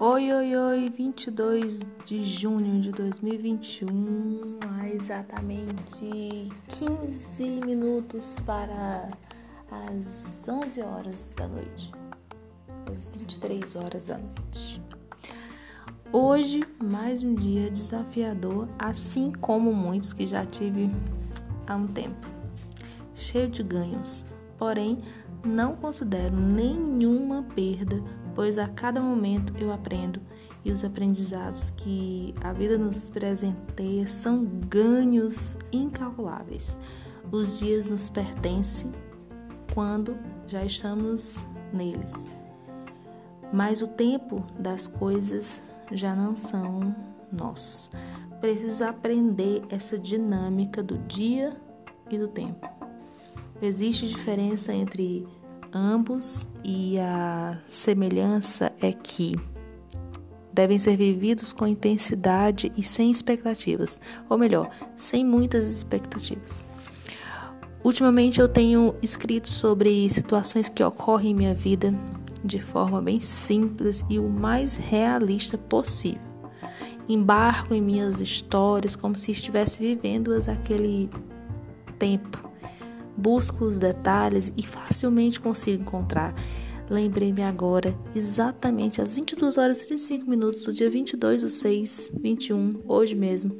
Oi, oi, oi, 22 de junho de 2021, há exatamente 15 minutos para as 11 horas da noite, às 23 horas da noite. Hoje, mais um dia desafiador, assim como muitos que já tive há um tempo, cheio de ganhos, porém não considero nenhuma perda pois a cada momento eu aprendo e os aprendizados que a vida nos presenteia são ganhos incalculáveis. Os dias nos pertencem quando já estamos neles, mas o tempo das coisas já não são nossos. Preciso aprender essa dinâmica do dia e do tempo. Existe diferença entre ambos e a semelhança é que devem ser vividos com intensidade e sem expectativas, ou melhor, sem muitas expectativas. Ultimamente eu tenho escrito sobre situações que ocorrem em minha vida de forma bem simples e o mais realista possível. Embarco em minhas histórias como se estivesse vivendo-as aquele tempo busco os detalhes e facilmente consigo encontrar. Lembrei-me agora, exatamente às 22 horas e 35 minutos do dia 22 do 6, 21, hoje mesmo,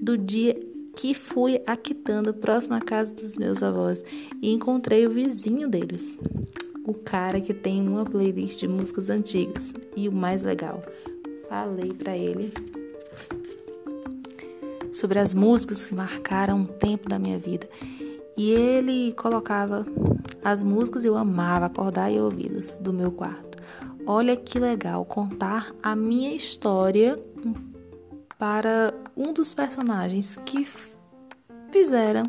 do dia que fui a Quitanda, próximo à casa dos meus avós, e encontrei o vizinho deles, o cara que tem uma playlist de músicas antigas. E o mais legal, falei para ele sobre as músicas que marcaram um tempo da minha vida. E ele colocava as músicas e eu amava acordar e ouvi-las do meu quarto. Olha que legal contar a minha história para um dos personagens que fizeram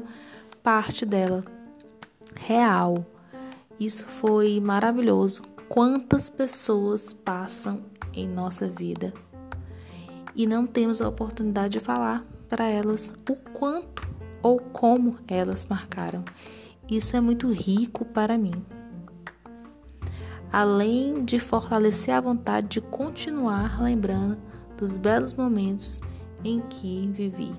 parte dela real. Isso foi maravilhoso. Quantas pessoas passam em nossa vida e não temos a oportunidade de falar para elas o quanto ou como elas marcaram. Isso é muito rico para mim. Além de fortalecer a vontade de continuar lembrando dos belos momentos em que vivi.